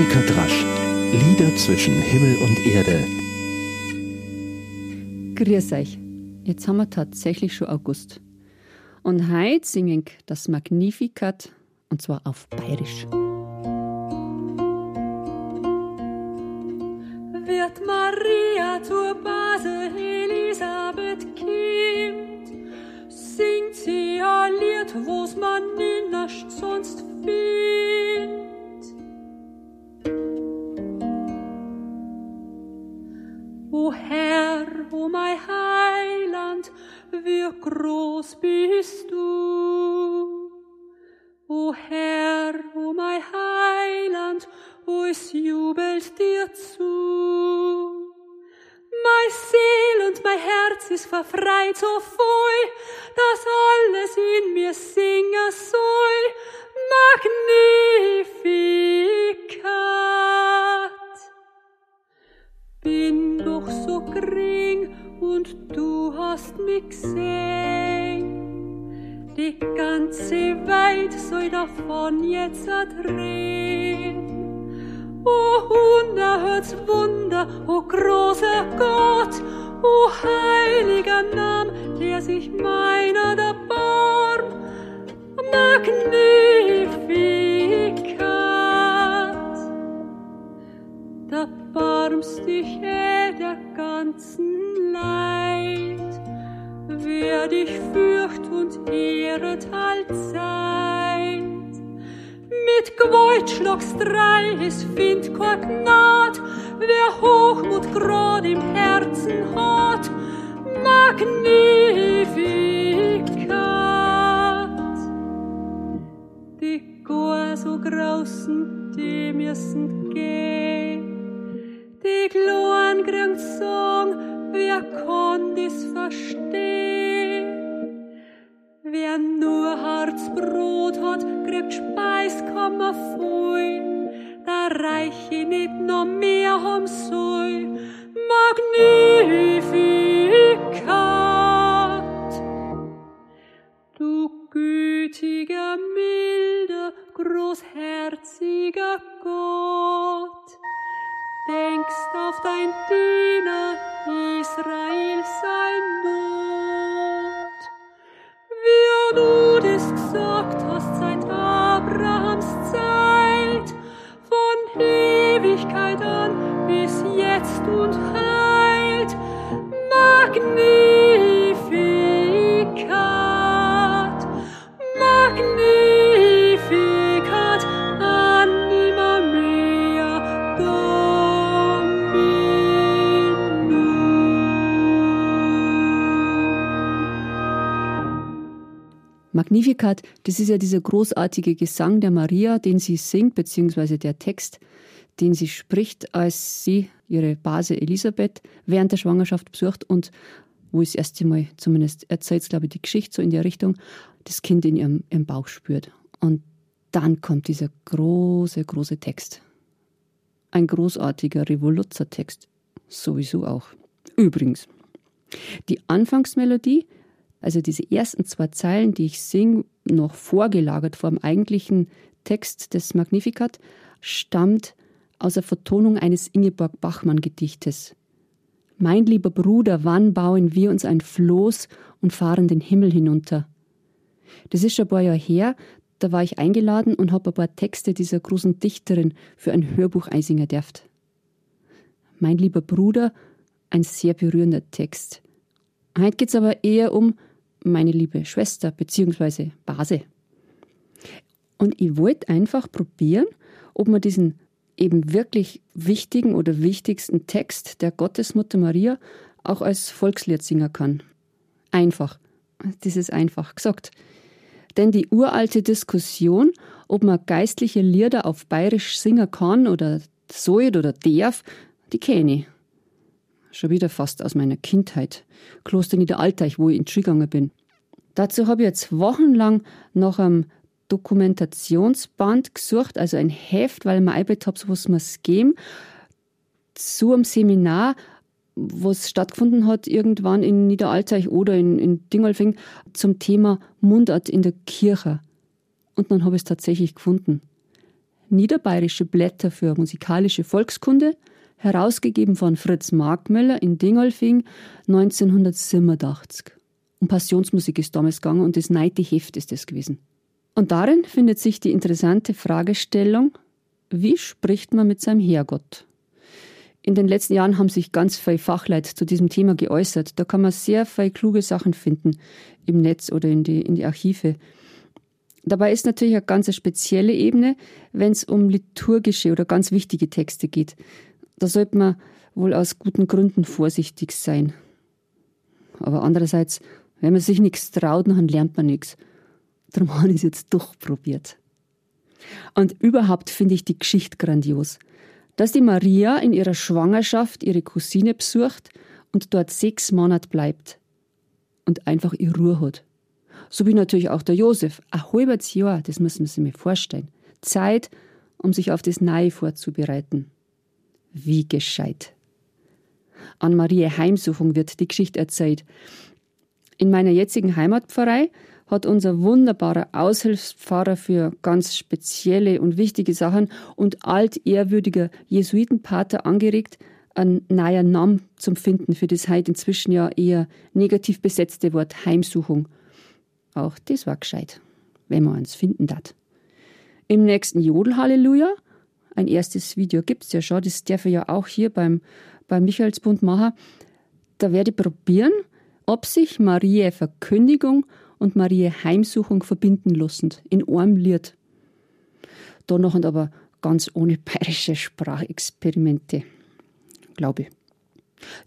Annika Drasch. Lieder zwischen Himmel und Erde. Grüß euch. Jetzt haben wir tatsächlich schon August. Und heute singen das Magnificat und zwar auf Bayerisch. Wird Maria zur Base Elisabeth Kind, singt sie ein Lied, wo's man nicht sonst findet. O mein Heiland, wie groß bist du. O Herr, o mein Heiland, es jubelt dir zu. Mein Seel und mein Herz ist verfreit so voll, dass alles in mir singen soll. Magnificat bin doch so gering und du hast mich gesehen. Die ganze Welt soll davon jetzt erdrehen. O unerhörts Wunder, o großer Gott, o heiliger Name, der sich meiner da barm. Magnificat. Barmst dich der ganzen Leid. Wer dich fürcht und ehret allzeit. Mit Gewaltschlags drei es find Gnad, wer Hochmut grad im Herzen hat. Magnificat. Die gar so grausen, die müssen gehen. Sagen, wer kann das verstehen? Wer nur Harzbrot hat, kriegt Speiskammer voll. Da reich ich nicht noch mehr haben soll. Gesagt hast seit Abrahams Magnificat, das ist ja dieser großartige Gesang der Maria, den sie singt, beziehungsweise der Text, den sie spricht, als sie ihre Base Elisabeth während der Schwangerschaft besucht und wo es das erste Mal, zumindest erzählt glaube ich, die Geschichte so in der Richtung, das Kind in ihrem, ihrem Bauch spürt. Und dann kommt dieser große, große Text. Ein großartiger Revoluzzer-Text. Sowieso auch. Übrigens, die Anfangsmelodie, also diese ersten zwei Zeilen, die ich singe, noch vorgelagert vor dem eigentlichen Text des Magnificat, stammt aus der Vertonung eines Ingeborg Bachmann-Gedichtes. Mein lieber Bruder, wann bauen wir uns ein Floß und fahren den Himmel hinunter? Das ist schon ein paar Jahre her, da war ich eingeladen und habe ein paar Texte dieser großen Dichterin für ein Hörbuch einsingen dürft. Mein lieber Bruder, ein sehr berührender Text. Heute geht es aber eher um meine liebe Schwester bzw. Base. Und ich wollte einfach probieren, ob man diesen eben wirklich wichtigen oder wichtigsten Text der Gottesmutter Maria auch als Volkslied singen kann. Einfach. Das ist einfach gesagt. Denn die uralte Diskussion, ob man geistliche Lieder auf bayerisch singen kann oder soll oder darf, die kenne ich. Schon wieder fast aus meiner Kindheit. Kloster Niederalteich, wo ich in gegangen bin. Dazu habe ich jetzt wochenlang nach einem Dokumentationsband gesucht, also ein Heft, weil ich mir eingebildet habe, so was es geben, zu einem Seminar, was stattgefunden hat irgendwann in Niederalteich oder in, in Dingolfing zum Thema Mundart in der Kirche. Und dann habe ich es tatsächlich gefunden. Niederbayerische Blätter für musikalische Volkskunde, herausgegeben von Fritz Markmöller in Dingolfing 1987. Um Passionsmusik ist damals gegangen und das neite Heft ist das gewesen. Und darin findet sich die interessante Fragestellung, wie spricht man mit seinem Herrgott? In den letzten Jahren haben sich ganz viele Fachleute zu diesem Thema geäußert. Da kann man sehr viele kluge Sachen finden im Netz oder in die, in die Archive. Dabei ist natürlich eine ganz spezielle Ebene, wenn es um liturgische oder ganz wichtige Texte geht. Da sollte man wohl aus guten Gründen vorsichtig sein. Aber andererseits, wenn man sich nichts traut, dann lernt man nichts. Darum habe ich es jetzt durchprobiert. Und überhaupt finde ich die Geschichte grandios. Dass die Maria in ihrer Schwangerschaft ihre Cousine besucht und dort sechs Monate bleibt und einfach ihre Ruhe hat. So wie natürlich auch der Josef. Ein halbes Jahr, das müssen Sie mir vorstellen. Zeit, um sich auf das Neue vorzubereiten. Wie gescheit. An Maria Heimsuchung wird die Geschichte erzählt. In meiner jetzigen Heimatpfarrei hat unser wunderbarer Aushilfspfarrer für ganz spezielle und wichtige Sachen und altehrwürdiger Jesuitenpater angeregt, einen neuen Namen zum Finden für das heute inzwischen ja eher negativ besetzte Wort Heimsuchung. Auch das war gescheit, wenn man eins finden darf. Im nächsten Jodel-Halleluja ein erstes Video gibt es ja schon, das darf ich ja auch hier beim, beim Michaelsbund machen. Da werde ich probieren, ob sich Marie Verkündigung und Marie Heimsuchung verbinden lassen, in einem Lied. Da noch und aber ganz ohne bayerische Sprachexperimente, glaube ich.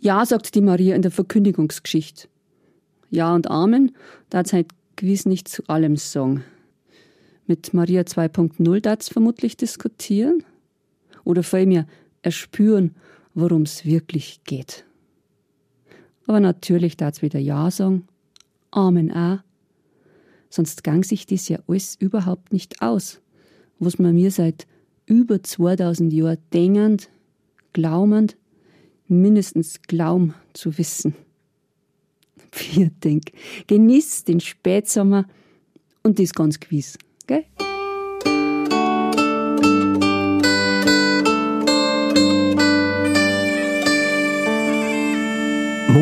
Ja, sagt die Maria in der Verkündigungsgeschichte. Ja und Amen, da hat halt gewiss nicht zu allem sagen. Mit Maria 2.0 darf vermutlich diskutieren oder vielmehr erspüren, worum es wirklich geht. Aber natürlich darf wieder Ja sagen, Amen auch, sonst gang sich das ja alles überhaupt nicht aus, was man mir seit über 2000 Jahren denkend, glaubend, mindestens glauben zu wissen. Vier denk, genieß den Spätsommer und das ganz gewiss, gell?